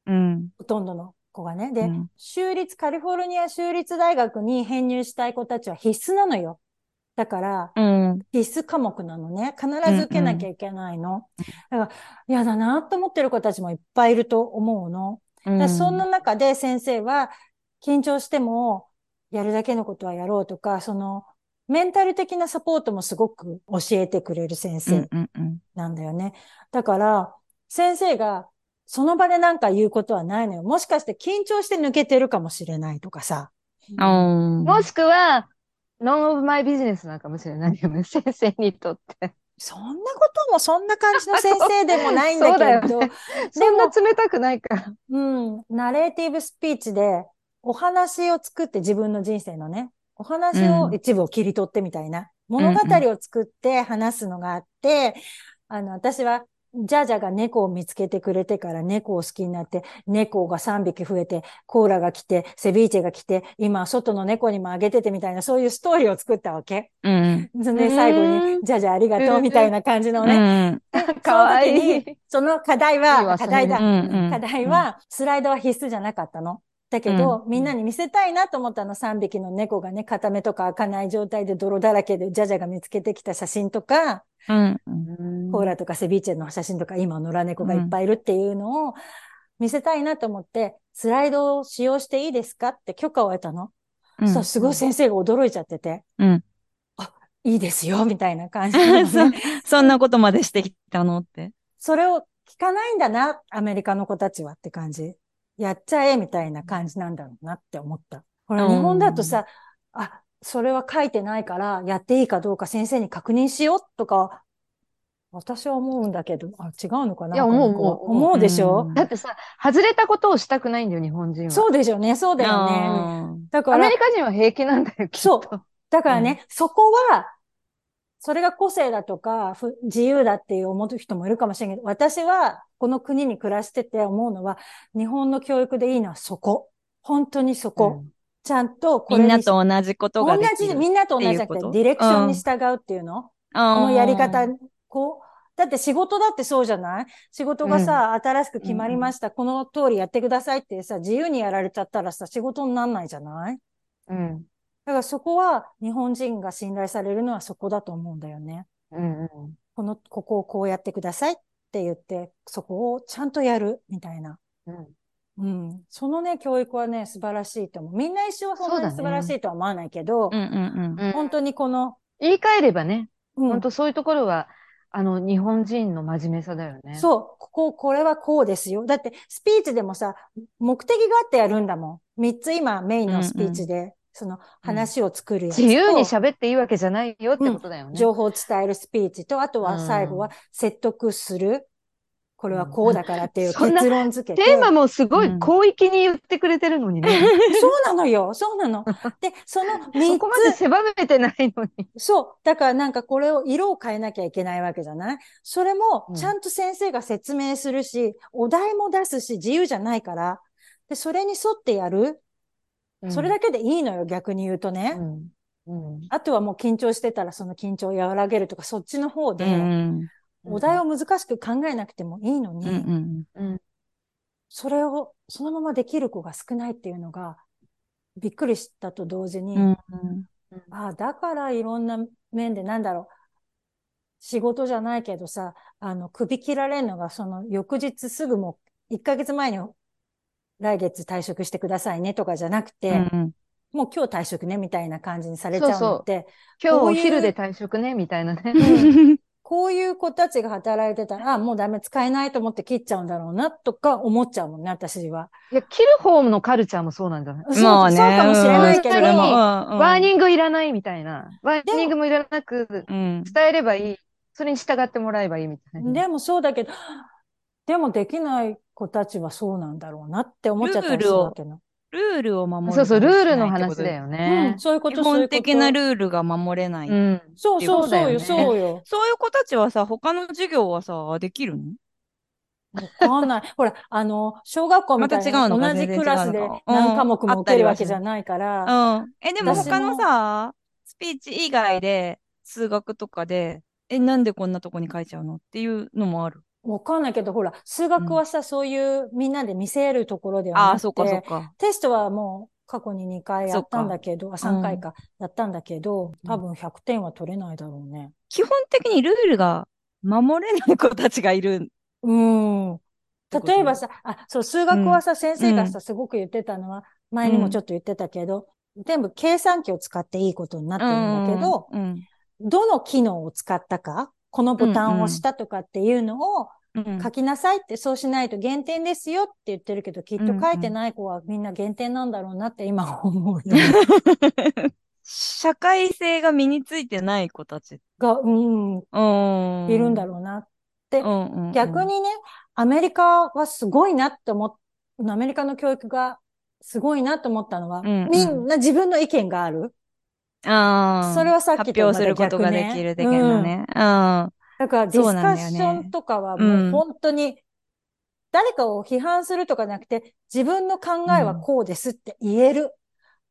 うん。ほとんどの子がね。で、うん州立、カリフォルニア州立大学に編入したい子たちは必須なのよ。だから、うん。必須科目なのね。必ず受けなきゃいけないの。だから、嫌だなと思ってる子たちもいっぱいいると思うの。うんでそんな中で先生は、緊張しても、やるだけのことはやろうとか、その、メンタル的なサポートもすごく教えてくれる先うん生うんうん。なんだよね。だから、先生が、その場でなんか言うことはないのよ。もしかして緊張して抜けてるかもしれないとかさ。ももしくは、ノンオブマイビジネスなのかもしれないよね。先生にとって。そんなこともそんな感じの先生でもないんだけど、そうそんな冷たくないから。うん、ナレーティブスピーチでお話を作って自分の人生のね、お話をうん一部を切り取ってみたいな、物語を作って話すのがあって、あの、私は、ジャジャが猫を見つけてくれてから猫を好きになって、猫が3匹増えて、コーラが来て、セビーチェが来て、今外の猫にもあげててみたいな、そういうストーリーを作ったわけ。うん。それで最後に、ジャジャありがとうみたいな感じのうね。ん。かわいい。その課題いいは、わ課題だそ。うん課題は、スライドは必須じゃなかったの。だけど、うんみんなに見せたいなと思ったの。3匹の猫がね、片目とか開かない状態で泥だらけで、ジャジャが見つけてきた写真とか、うん。コーラとかセビーチェの写真とか、今野良猫がいっぱいいるっていうのを見せたいなと思って、スライドを使用していいですかって許可を得たの。うんそしたらすごい先生が驚いちゃってて、うん。いいですよ、みたいな感じ なのそね。そんなことまでしてきたのって。それを聞かないんだな、アメリカの子たちはって感じ。やっちゃえみたいな感じなんだろうなって思った。ほら、うん。日本だとさ、あ、それは書いてないから、やっていいかどうか先生に確認しようとか、私は思うんだけど、あ、違うのかないや思う思う。思うでしょ、うん。だってさ、外れたことをしたくないんだよ、日本人は。そうでしょうね、そうだよね。あだからアメリ、カ人は平気なんだよ、きっそう。と。だからね、そこは、それが個性だとか、ふ自由だっていう思う人もいるかもしれないけど、私はこの国に暮らしてて思うのは、日本の教育でいいのはそこ。本当にそこ。ちゃんとこれにみんなと同じことが同できる。じ、みんなと同じじゃなくて、ディレクションに従うっていうの、このやり方、こう、だって仕事だってそうじゃない？仕事がさ、新しく決まりました、この通りやってくださいってさ、自由にやられちゃったらさ、仕事になんないじゃない？うん。だからそこは日本人が信頼されるのはそこだと思うんだよね。うんうん。この、ここをこうやってくださいって言って、そこをちゃんとやるみたいな。うん。うん。そのね、教育はね、素晴らしいと思う。みんな一生はそんなに素晴らしいとは思わないけど、うんうんうん。うん本当にこの、言い換えればね、うん本当そういうところは、あの、日本人の真面目さだよね。そう、ここ、これはこうですよ。だって、スピーチでもさ、目的があってやるんだもん。三つ今メインのスピーチで、その話を作るやつと、自由に喋っていいわけじゃないよってことだよね。情報を伝えるスピーチと、あとは最後は説得する。これはこうだからっていう結論付けて。テーマもすごいうん広域に言ってくれてるのにね。そうなのよ。そうなの。で、そのそ三こまでつ、狭めてないのに。そう。だからなんかこれを色を変えなきゃいけないわけじゃない？それもうんちゃんと先生が説明するし、お題も出すし、自由じゃないから。で、それに沿ってやる。それだけでいいのよ、逆に言うとね。うん。うん。あとはもう緊張してたらその緊張を和らげるとか、そっちの方で、うんお題を難しく考えなくてもいいのに、うんうんそれをそのままできる子が少ないっていうのが、びっくりしたと同時に、ああ、だからいろんな面でなんだろう。仕事じゃないけどさ、あの、首切られるのが、その翌日すぐもう、1ヶ月前に来月退職してくださいねとかじゃなくて、うんもう今日退職ねみたいな感じにされちゃうのって、今日お昼で退職ね、みたいなね。う んこういう子たちが働いてたら、あもうダメ使えないと思って切っちゃうんだろうなとか思っちゃうもんね、私は。いや、切る方のカルチャーもそうなんじゃない？そうまあね。そうかもしれないけど、うんワワーニングいらないみたいな。ワーニングもいらなくうん。伝えればいい。それに従ってもらえばいいみたいな。でもそうだけど、でもできない子たちはそうなんだろうなって思っちゃったりするわけな。ルールを守る。そうそう、ルールの話だよ。ようねん、。そういうこと、基。本的なルールが守れない。うん。そうそうそうよ、そうだよね そういう子たちはさ、他の授業はさ、できるの？わかんない。ほら、あの、小学校みたいな同じクラスで何科目も受けるわけうんじゃないから、うん。え、でも他のさ、スピーチ以外で、数学とかで、え、なんでこんなとこに書いちゃうの？っていうのもある。わかんないけど、ほら、数学はさ、そういうみんなで見せるところではああ、なくそっかそって、か。テストはもう過去に2回やったんだけど、あ、3回か、やったんだけど、うん多分100点は取れないだろうね。基本的にルールが守れない子たちがいる。うん。例えばさ、あ、そう、数学はさ、先生がさ、すごく言ってたのは、前にもちょっと言ってたけど、全部計算機を使っていいことになってるんだけど、うんどの機能を使ったか、このボタンを押したとかっていうのをうん書きなさいって、そうしないと減点ですよって言ってるけど、きっと書いてない子はみんな減点なんだろうなって今 思うよ。社会性が身についてない子たち。が、うん、うん。いるんだろうな。でうんうんうん逆にね、アメリカはすごいなって思っ、アメリカの教育がすごいなと思ったのは、うんうんみんな自分の意見がある。ああ。それはさっきと発表することができる的なね。うん。だからディスカッションとかはもう本当に、誰かを批判するとかなくて、自分の考えはこうですって言える。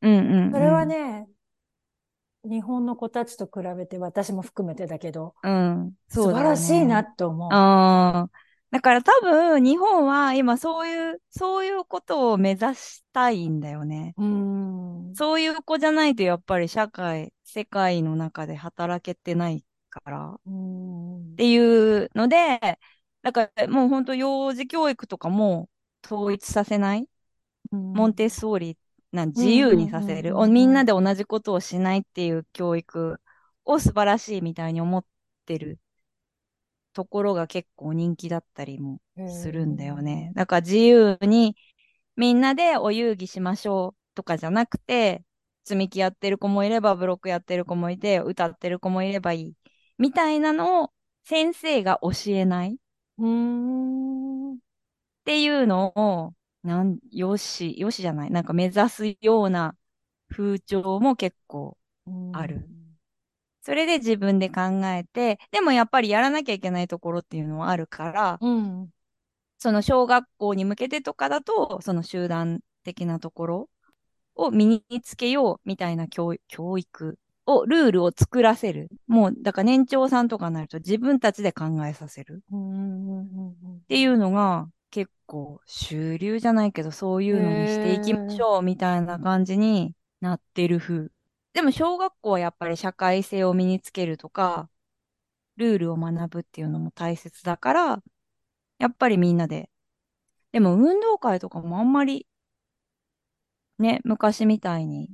うんうんうん。それはね、日本の子たちと比べて私も含めてだけど、うん。素晴らしいなって思う。ああ。だから多分、日本は今そういう、そういうことを目指したいんだよね。うん。そういう子じゃないとやっぱり社会、世界の中で働けてないから。っうんていうので、だからもう本当幼児教育とかも統一させない？モンテッソーリな自由にさせる？みんなで同じことをしないっていう教育を素晴らしいみたいに思ってるところが結構人気だったりもするんだよね。だから自由にみんなでお遊戯しましょうとかじゃなくて、積み木やってる子もいれば、ブロックやってる子もいて、歌ってる子もいればいい。みたいなのを先生が教えないっうん。ていうのを、なん、よし、よしじゃない？なんか目指すような風潮も結構ある。それで自分で考えて、でもやっぱりやらなきゃいけないところっていうのはあるから、うん。その小学校に向けてとかだと、その集団的なところを身につけようみたいな教教育を、ルールを作らせる。もう、だから年長さんとかになると自分たちで考えさせるうん。っていうのが結構主流じゃないけど、そういうのにしていきましょうみたいな感じになってる風。でも小学校はやっぱり社会性を身につけるとか、ルールを学ぶっていうのも大切だから、やっぱりみんなで。でも運動会とかもあんまり、ね、昔みたいに、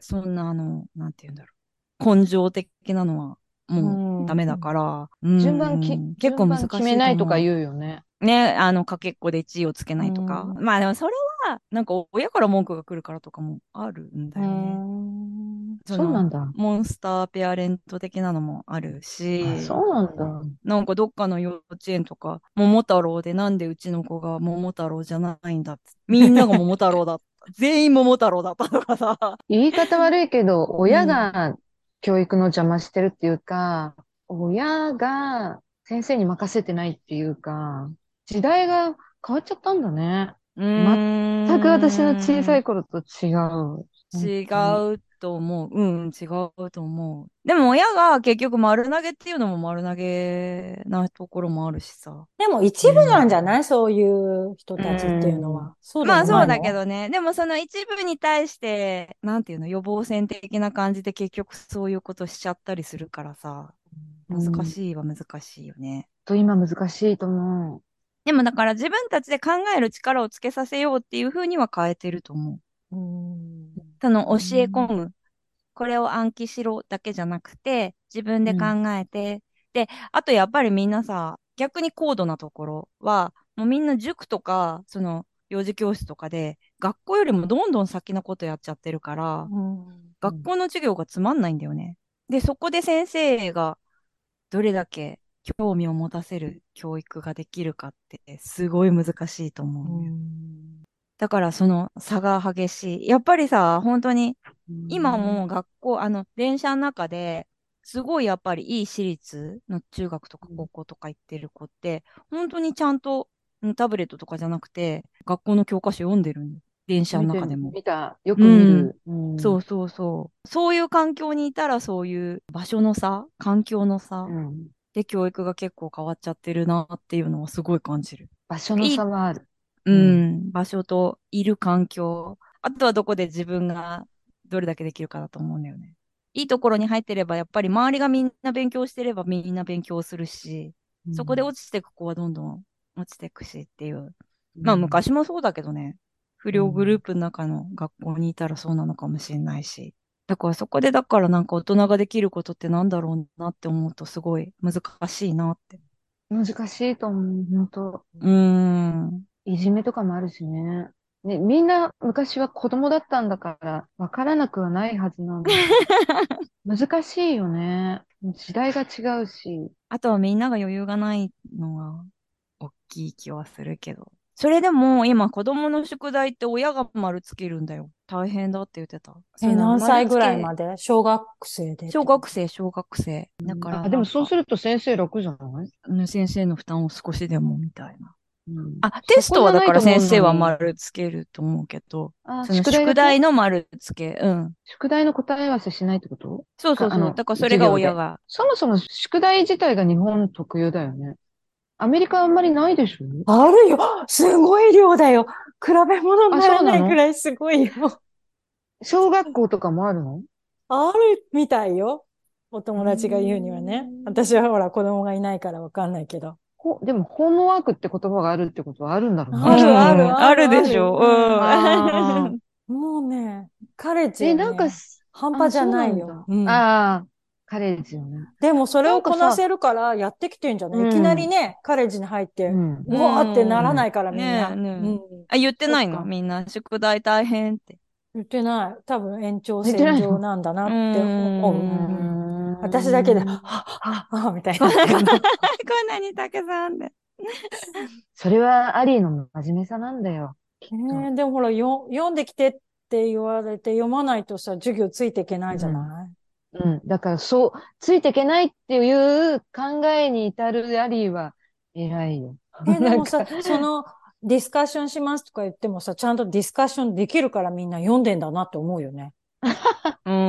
そんなあの、なんて言うんだろう。根性的なのはもうダメだから。うん順番き、結構難しい決めないとかう。言うよね。ね、あの、かけっこで1位をつけないとか。うまあでもそれは、なんか親から文句が来るからとかもあるんだうよね。ん。そのそうなんだ。モンスターペアレント的なのもあるし。あそうなんだ。なんかどっかの幼稚園とか、桃太郎でなんでうちの子が桃太郎じゃないんだって。みんなが桃太郎だった。全員桃太郎だったとかさ。言い方悪いけど、親が教育の邪魔してるっていうか、親が先生に任せてないっていうか、時代が変わっちゃったんだね。全全く私の小さい頃と違う。違うと思う。うん、違うと思う。でも親が結局丸投げっていうのも丸投げなところもあるしさ。でも一部なんじゃない？そういう人たちっていうのは。そうでもないのまあそうだけどね。でもその一部に対して、なんていうの、予防線的な感じで結局そういうことしちゃったりするからさ。難しいは難しいよね。と今難しいと思でもだから自分たちで考える力をつけさせようっていう風には変えてると思う。うん。その教え込む。これを暗記しろだけじゃなくて、自分で考えて、で、あとやっぱりみんなさ、逆に高度なところは、もうみんな塾とか、その幼児教室とかで、学校よりもどんどん先のことやっちゃってるから、うん。学校の授業がつまんないんだよね。で、そこで先生がどれだけ興味を持たせる教育ができるかって、すごい難しいと思う、ねだからその差が激しい。やっぱりさ、本当にう。今も学校、あの、電車の中で、すごいやっぱりいい私立の中学とか高校とか行ってる子って、本当にちゃんとうんタブレットとかじゃなくて、学校の教科書読んでるの。電車の中でも。見た、よく見る。うんそうそうそう。そういう環境にいたらそういう場所の差、環境の差うんで教育が結構変わっちゃってるなっていうのはすごい感じる。場所の差はある。ううんん、場所といる環境。あとはどこで自分がどれだけできるかだと思うんだよね。いいところに入ってれば、やっぱり周りがみんな勉強してればみんな勉強するし、そこで落ちていく子はどんどん落ちていくしっていう。まあ昔もそうだけどね。不良グループの中の学校にいたらそうなのかもしれないし。だからそこでだからなんか大人ができることってなんだろうなって思うとすごい難しいなって。難しいと思う、本当うーん。いじめとかもあるしね。ね、みんな昔は子供だったんだから、わからなくはないはずなんだ。難しいよね。時代が違うし。あとはみんなが余裕がないのが大きい気はするけど。それでも今子供の宿題って親が丸つけるんだよ。大変だって言ってた。え、何歳ぐらいでまで？小学生で。小学生、小学生。だから、あ、でもそうすると先生楽じゃない？る先生の負担を少しでもみたいな。うんあ、テストはだから先生は丸つけると思うけど、あ、その宿題の丸つけ、うん。宿題の答え合わせしないってこと？そうそうそう。あのだからそれが親が。そもそも宿題自体が日本特有だよね。アメリカあんまりないでしょ？あるよすごい量だよ比べ物にならないくらいすごいよ。小学校とかもあるの？あるみたいよ。お友達が言うにはね。私はほら子供がいないからわかんないけど。ほ、でも、ホームワークって言葉があるってことはあるんだろうね。あるうんあるあるでしょ。あうん。もうね、カレッジねなんか、半端じゃないよああ、カレッジよね。でもそれをこなせるからやってきてんじゃない、うんいきなりね、カレッジに入って、うん。うわーってならないからみんな。あ、言ってないの？みんな、宿題大変って。言ってない。多分延長線上なんだなって思う。ううんん私だけで、はっはっはみたいな。こんなにたけさんで。それはアリーの真面目さなんだよ。でもほら、よ、読んできてって言われて読まないとさ、授業ついていけないじゃない、うん。だから、そう、ついていけないっていう考えに至るアリーは偉いよ。え、でもさその、ディスカッションしますとか言ってもさ、ちゃんとディスカッションできるからみんな読んでんだなって思うよね。うーん。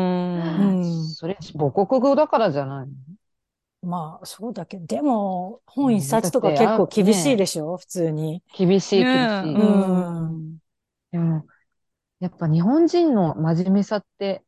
うん。それ、母国語だからじゃないの？まあ、そうだけど、でも、本一うん冊とか結構厳しいねでしょ、普通に。厳しい、厳しい。うん。でも、やっぱ日本人の真面目さって、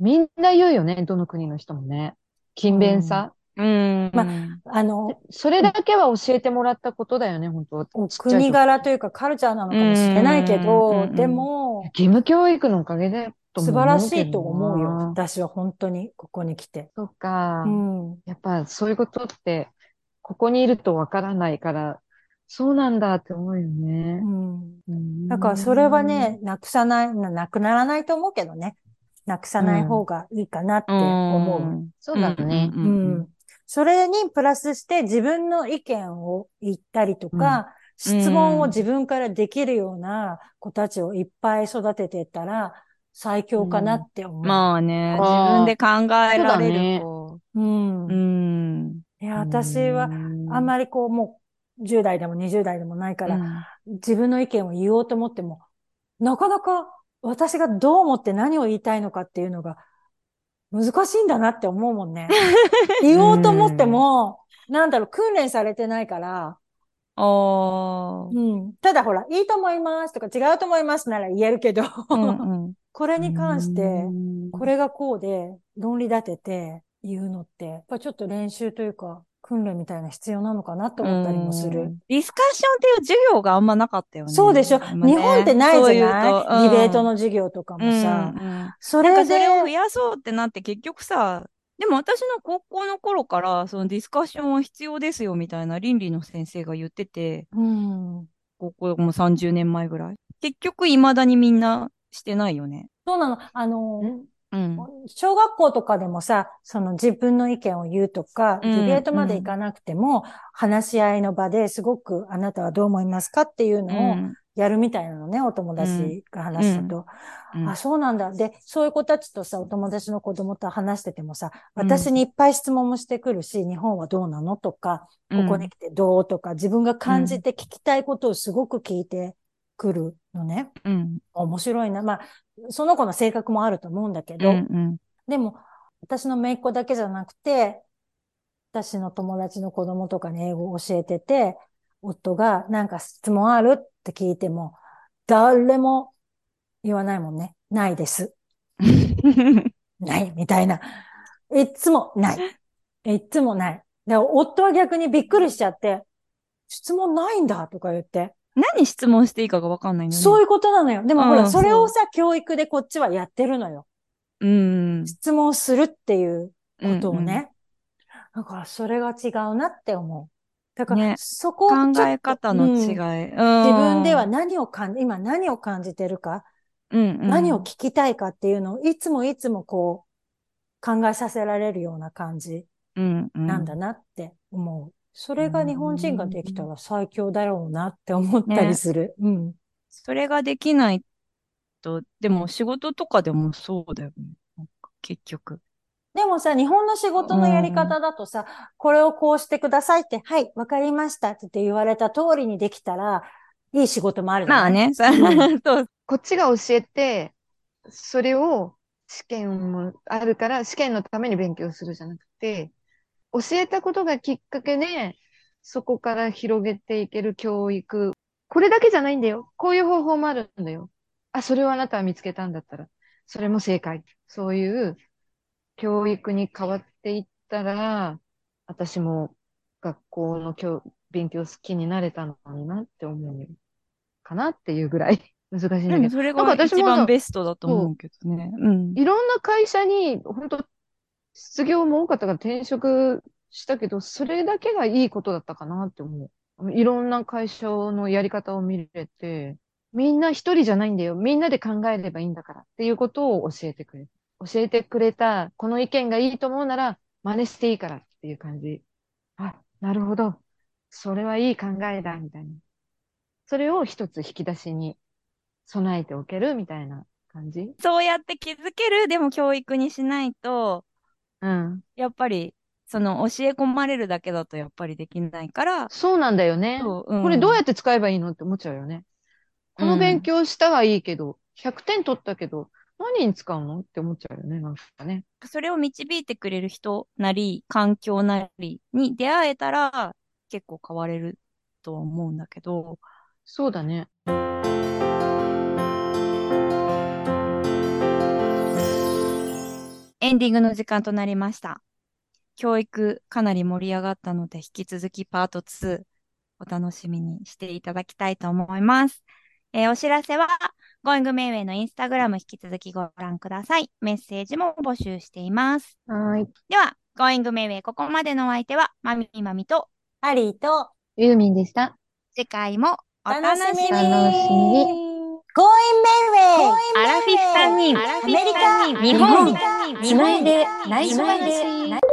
みんな言うよね、どの国の人もね。勤勉さ。うん。まあの、それだけは教えてもらったことだよね、本当国柄というかカルチャーなのかもしれないけうんうんど、うんでも、義務教育のおかげでとも素晴らしいと思うよ。な私は本当に、ここに来て。そっかう。ん。やっぱそういうことって、ここにいるとわからないから、そうなんだって思うよねう。ん。うんだからそれはね、なくさない、ななくならないと思うけどね。なくさない方がいいかなって思う。そうだね。ううんん。それにプラスして自分の意見を言ったりとか、質問を自分からできるような子たちをいっぱい育てていったら最強かなって思う。まあね、自分で考えられそうだねる子。うん。ういん。や、私はあんまりこうもう10代でも20代でもないから、自分の意見を言おうと思っても、なかなか私がどう思って何を言いたいのかっていうのが難しいんだなって思うもんね。言おうと思っても、なんだろう、訓練されてないから、あうん。ただほら、いいと思いますとか違うと思いますなら言えるけど、あ。うんうん。これに関して、うんこれがこうで論理立てて言うのって、やっぱちょっと練習というか、訓練みたいな必要なのかなと思ったりもする。ディスカッションっていう授業があんまなかったよね。そうでしょ、今ね日本ってないじゃない？そうんディベートの授業とかもさ。うんうんそれで、なんかそれを増やそうってなって結局さ、でも私の高校の頃からそのディスカッションは必要ですよみたいな倫理の先生が言ってて、うん。高校も30年前ぐらい。結局未だにみんなしてないよね。そうなの。あの、うん。小学校とかでもさ、その自分の意見を言うとか、うんディベートまでいかなくても、話し合いの場ですごくあなたはどう思いますかっていううのをん。やるみたいなのね、お友達が話したと。うんあ、そうなんだ。で、そういう子たちとさ、お友達の子供と話しててもさ、うん私にいっぱい質問もしてくるし、日本はどうなのとか、ここに来てどうとか、自分が感じて聞きたいことをすごく聞いてくるのね。うん。面白いな。まあ、その子の性格もあると思うんだけうど、んうん。でも、私の姪っ子だけじゃなくて、私の友達の子供とかに英語を教えてて、夫がなんか質問あるって聞いても、誰も言わないもんね。ないです。ない、みたいな。いっつもない。いっつもない。だから夫は逆にびっくりしちゃって、質問ないんだとか言って。何質問していいかがわかんないのね。そういうことなのよ。でもほら、うんそれをさ、教育でこっちはやってるのよ。うん。質問するっていうことをうんね。だからそれが違うなって思う。だから、ねそこを考え方の違い。うんうん自分では、何を感じ、今何を感じてるか、うんうん何を聞きたいかっていうのをいつもいつもこう考えさせられるような感じうんうんなんだなって思う。それが日本人ができたら最強だろうなって思ったりする。うん。それができないと、でも仕事とかでもそうだよね。結局。でもさ、日本の仕事のやり方だとさ、これをこうしてくださいって、はい、わかりましたって言われた通りにできたら、いい仕事もあるじゃないまあね、そう。こっちが教えて、それを試験もあるから、試験のために勉強するじゃなくて、教えたことがきっかけで、そこから広げていける教育。これだけじゃないんだよ。こういう方法もあるんだよ。あ、それをあなたは見つけたんだったら、それも正解。そういう教育に変わっていったら、私も学校の教勉強好きになれたのになって思うかなっていうぐらい難しいんだでけど。もそれが一番ベストだと思うけどね。うん。いろんな会社に、本当失業も多かったから転職したけど、それだけがいいことだったかなって思う。いろんな会社のやり方を見れて、みんな一人じゃないんだよ。みんなで考えればいいんだからっていうことを教えてくれ。教えてくれた、この意見がいいと思うなら真似していいからっていう感じ。あ、なるほど。それはいい考えだ、みたいな。それを一つ引き出しに備えておけるみたいな感じ。そうやって気づける、でも教育にしないと、うん。やっぱり、その教え込まれるだけだとやっぱりできないから、そうなんだよね。そううんこれどうやって使えばいいのって思っちゃうよね。この勉強したはいいけど、100点取ったけど、何に使うのって思っちゃうよね、なんかね。それを導いてくれる人なり、環境なりに出会えたら、結構変われるとは思うんだけど、そうだね。エンディングの時間となりました。教育かなり盛り上がったので、引き続きパート2お楽しみにしていただきたいと思います。えーお知らせは、Going Mayway のインスタグラム引き続きご覧ください。メッセージも募集しています。はーい。では、Going Mayway ここまでのお相手は、まみまみと、ハリーと、ユーミンでした。次回もお楽楽しみにしみに。楽しみに Going Mayway! アラフィフ3人、アメリカ。日本、つないで、内緒で話。